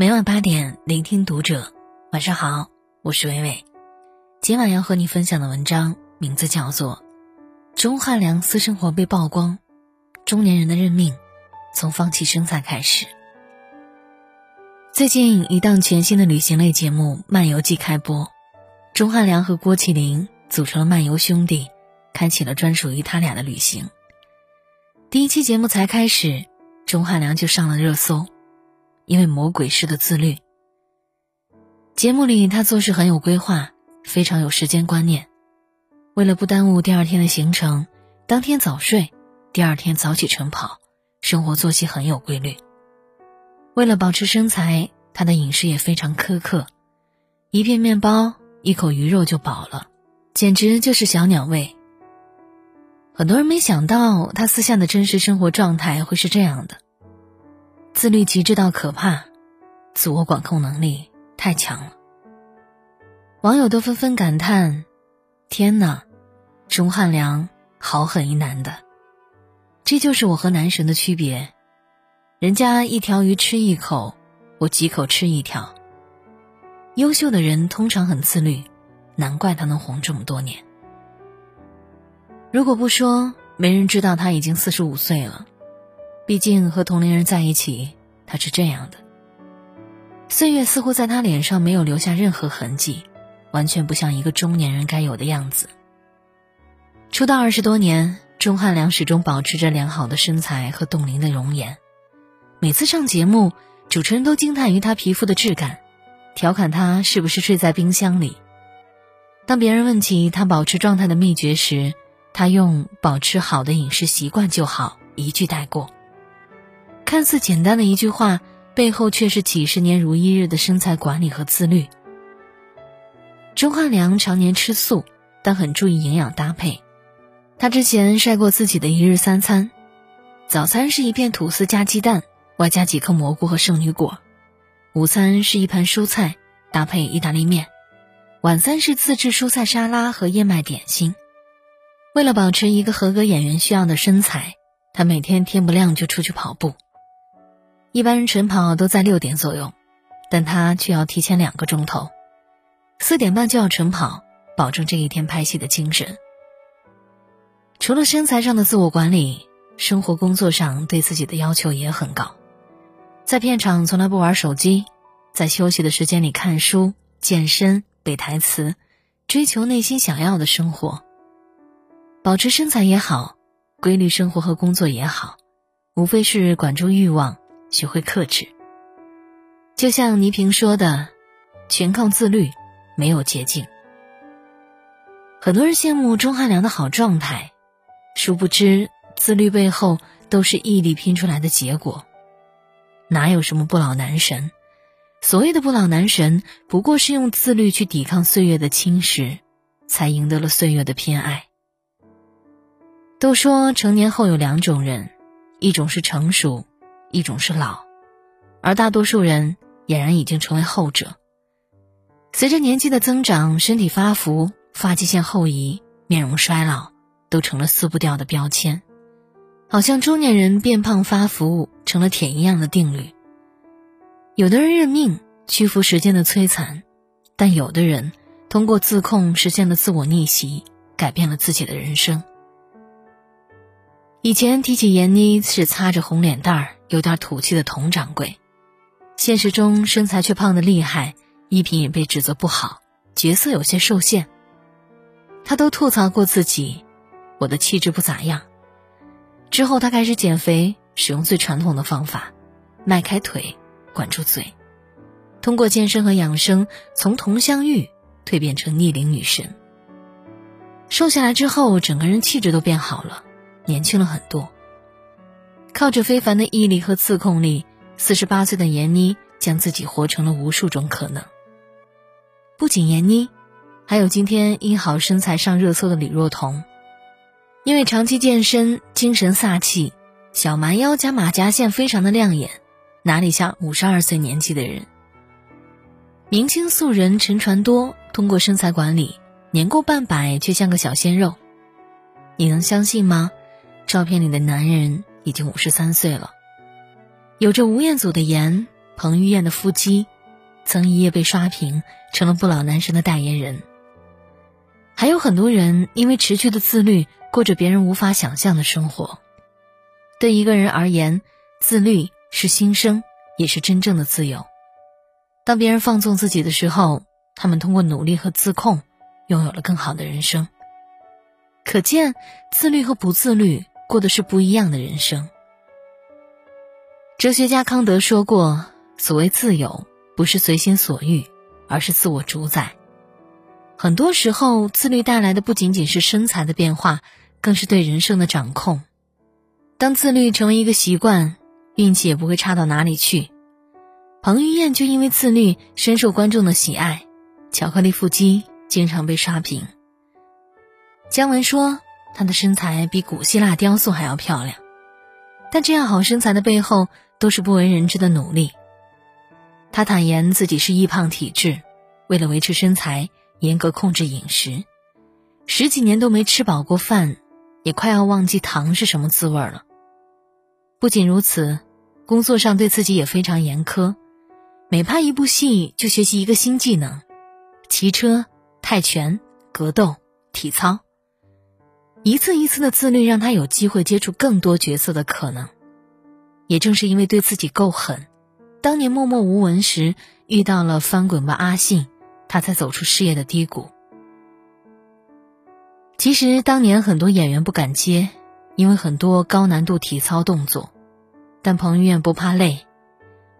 每晚八点，聆听读者。晚上好，我是伟伟。今晚要和你分享的文章名字叫做《钟汉良私生活被曝光，中年人的认命从放弃身材开始》。最近一档全新的旅行类节目《漫游记》开播，钟汉良和郭麒麟组成了漫游兄弟，开启了专属于他俩的旅行。第一期节目才开始，钟汉良就上了热搜。因为魔鬼式的自律。节目里，他做事很有规划，非常有时间观念。为了不耽误第二天的行程，当天早睡，第二天早起晨跑，生活作息很有规律。为了保持身材，他的饮食也非常苛刻，一片面包，一口鱼肉就饱了，简直就是小鸟胃。很多人没想到，他私下的真实生活状态会是这样的。自律极致到可怕，自我管控能力太强了。网友都纷纷感叹：“天哪，钟汉良好狠一男的！这就是我和男神的区别。人家一条鱼吃一口，我几口吃一条。优秀的人通常很自律，难怪他能红这么多年。如果不说，没人知道他已经四十五岁了。”毕竟和同龄人在一起，他是这样的。岁月似乎在他脸上没有留下任何痕迹，完全不像一个中年人该有的样子。出道二十多年，钟汉良始终保持着良好的身材和冻龄的容颜。每次上节目，主持人都惊叹于他皮肤的质感，调侃他是不是睡在冰箱里。当别人问起他保持状态的秘诀时，他用“保持好的饮食习惯就好”一句带过。看似简单的一句话，背后却是几十年如一日的身材管理和自律。钟汉良常年吃素，但很注意营养搭配。他之前晒过自己的一日三餐：早餐是一片吐司加鸡蛋，外加几颗蘑菇和圣女果；午餐是一盘蔬菜搭配意大利面；晚餐是自制蔬菜沙拉和燕麦点心。为了保持一个合格演员需要的身材，他每天天不亮就出去跑步。一般人晨跑都在六点左右，但他却要提前两个钟头，四点半就要晨跑，保证这一天拍戏的精神。除了身材上的自我管理，生活工作上对自己的要求也很高。在片场从来不玩手机，在休息的时间里看书、健身、背台词，追求内心想要的生活。保持身材也好，规律生活和工作也好，无非是管住欲望。学会克制，就像倪萍说的：“全靠自律，没有捷径。”很多人羡慕钟汉良的好状态，殊不知自律背后都是毅力拼出来的结果。哪有什么不老男神？所谓的不老男神，不过是用自律去抵抗岁月的侵蚀，才赢得了岁月的偏爱。都说成年后有两种人，一种是成熟。一种是老，而大多数人俨然已经成为后者。随着年纪的增长，身体发福、发际线后移、面容衰老，都成了撕不掉的标签。好像中年人变胖发福成了铁一样的定律。有的人认命，屈服时间的摧残；但有的人通过自控实现了自我逆袭，改变了自己的人生。以前提起闫妮是擦着红脸蛋儿、有点土气的佟掌柜，现实中身材却胖得厉害，衣品也被指责不好，角色有些受限。他都吐槽过自己，我的气质不咋样。之后他开始减肥，使用最传统的方法，迈开腿，管住嘴，通过健身和养生，从佟湘玉蜕变成逆龄女神。瘦下来之后，整个人气质都变好了。年轻了很多，靠着非凡的毅力和自控力，四十八岁的闫妮将自己活成了无数种可能。不仅闫妮，还有今天因好身材上热搜的李若彤，因为长期健身，精神飒气，小蛮腰加马甲线非常的亮眼，哪里像五十二岁年纪的人？明星素人陈传多通过身材管理，年过半百却像个小鲜肉，你能相信吗？照片里的男人已经五十三岁了，有着吴彦祖的颜，彭于晏的腹肌，曾一夜被刷屏，成了不老男神的代言人。还有很多人因为持续的自律，过着别人无法想象的生活。对一个人而言，自律是新生，也是真正的自由。当别人放纵自己的时候，他们通过努力和自控，拥有了更好的人生。可见，自律和不自律过的是不一样的人生。哲学家康德说过：“所谓自由，不是随心所欲，而是自我主宰。”很多时候，自律带来的不仅仅是身材的变化，更是对人生的掌控。当自律成为一个习惯，运气也不会差到哪里去。彭于晏就因为自律，深受观众的喜爱，巧克力腹肌经常被刷屏。姜文说，她的身材比古希腊雕塑还要漂亮，但这样好身材的背后都是不为人知的努力。他坦言自己是易胖体质，为了维持身材，严格控制饮食，十几年都没吃饱过饭，也快要忘记糖是什么滋味了。不仅如此，工作上对自己也非常严苛，每拍一部戏就学习一个新技能，骑车、泰拳、格斗、体操。一次一次的自律，让他有机会接触更多角色的可能。也正是因为对自己够狠，当年默默无闻时遇到了翻滚吧阿信，他才走出事业的低谷。其实当年很多演员不敢接，因为很多高难度体操动作，但彭于晏不怕累，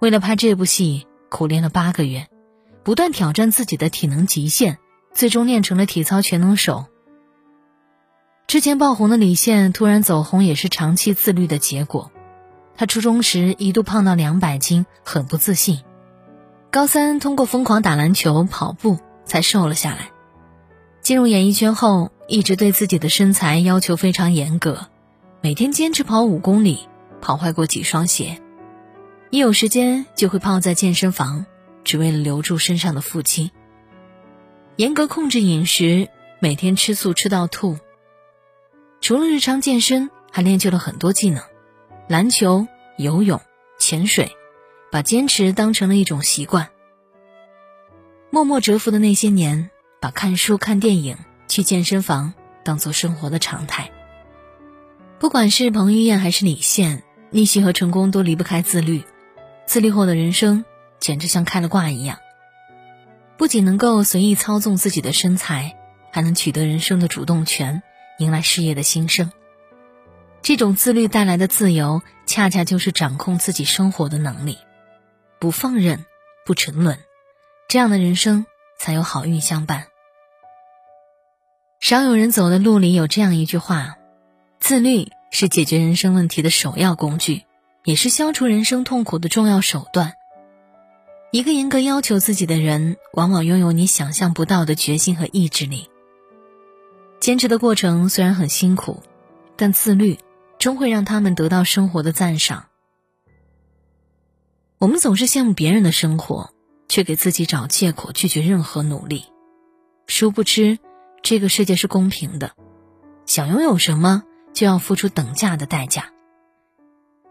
为了拍这部戏苦练了八个月，不断挑战自己的体能极限，最终练成了体操全能手。之前爆红的李现突然走红，也是长期自律的结果。他初中时一度胖到两百斤，很不自信。高三通过疯狂打篮球、跑步才瘦了下来。进入演艺圈后，一直对自己的身材要求非常严格，每天坚持跑五公里，跑坏过几双鞋。一有时间就会泡在健身房，只为了留住身上的腹肌。严格控制饮食，每天吃素吃到吐。除了日常健身，还练就了很多技能，篮球、游泳、潜水，把坚持当成了一种习惯。默默蛰伏的那些年，把看书、看电影、去健身房当做生活的常态。不管是彭于晏还是李现，逆袭和成功都离不开自律。自律后的人生简直像开了挂一样，不仅能够随意操纵自己的身材，还能取得人生的主动权。迎来事业的新生，这种自律带来的自由，恰恰就是掌控自己生活的能力，不放任，不沉沦，这样的人生才有好运相伴。少有人走的路里有这样一句话：自律是解决人生问题的首要工具，也是消除人生痛苦的重要手段。一个严格要求自己的人，往往拥有你想象不到的决心和意志力。坚持的过程虽然很辛苦，但自律终会让他们得到生活的赞赏。我们总是羡慕别人的生活，却给自己找借口拒绝任何努力。殊不知，这个世界是公平的，想拥有什么就要付出等价的代价。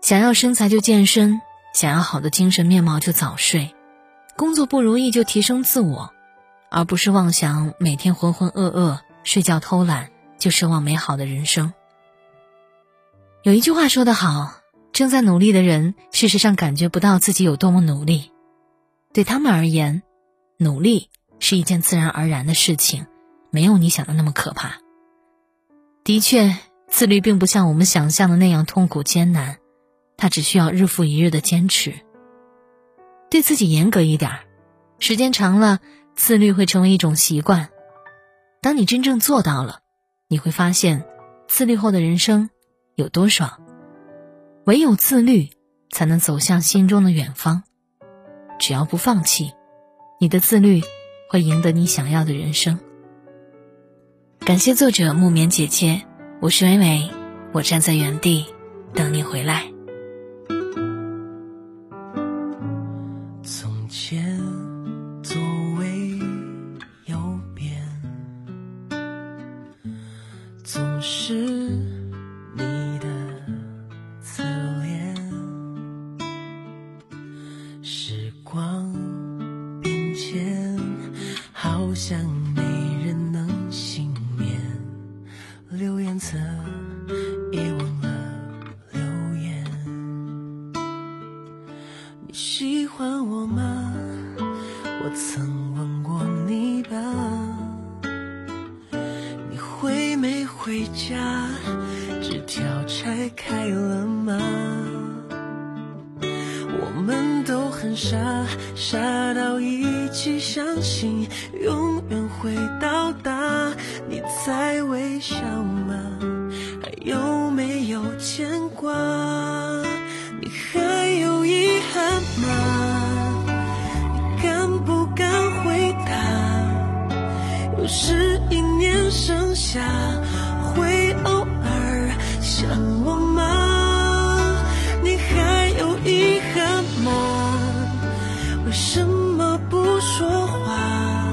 想要身材就健身，想要好的精神面貌就早睡，工作不如意就提升自我，而不是妄想每天浑浑噩噩。睡觉偷懒就奢望美好的人生。有一句话说得好，正在努力的人，事实上感觉不到自己有多么努力，对他们而言，努力是一件自然而然的事情，没有你想的那么可怕。的确，自律并不像我们想象的那样痛苦艰难，它只需要日复一日的坚持，对自己严格一点，时间长了，自律会成为一种习惯。当你真正做到了，你会发现，自律后的人生有多爽。唯有自律，才能走向心中的远方。只要不放弃，你的自律会赢得你想要的人生。感谢作者木棉姐姐，我是伟伟，我站在原地等你回来。回家？纸条拆开了吗？我们都很傻，傻到一起相信永远会到达。你在微笑吗？还有没有牵挂？你还有遗憾吗？你敢不敢回答？又是一年盛夏，想我吗？你还有遗憾吗？为什么不说话？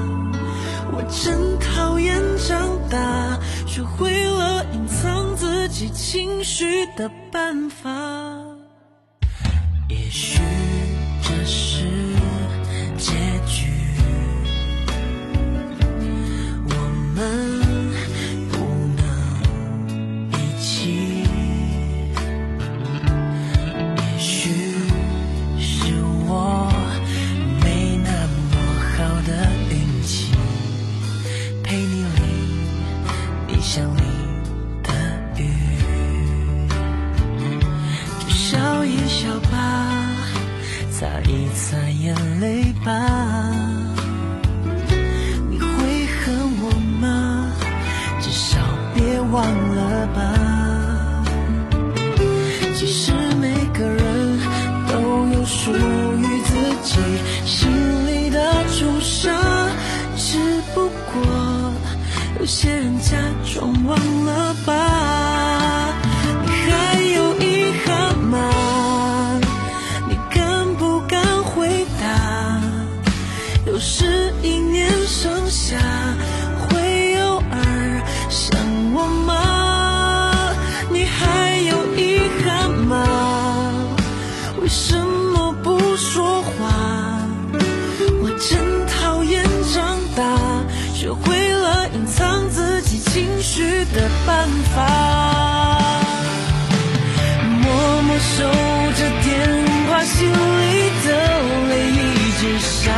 我真讨厌长大，学会了隐藏自己情绪的办法。也许擦一擦眼泪吧。你会恨我吗？至少别忘了吧。其实每个人都有属于自己心里的朱砂，只不过有些人假装忘了吧。情绪的办法。默默守着电话，心里的泪一直下。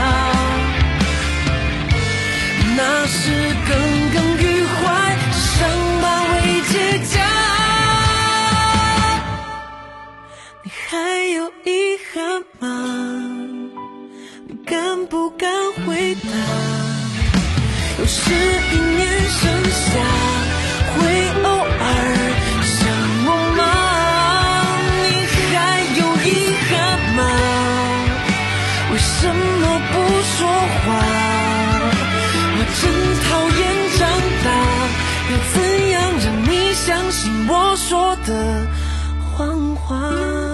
那是耿耿于怀，伤疤未结痂。你还有遗憾吗？你敢不敢回答？又是一年盛信我说的谎话？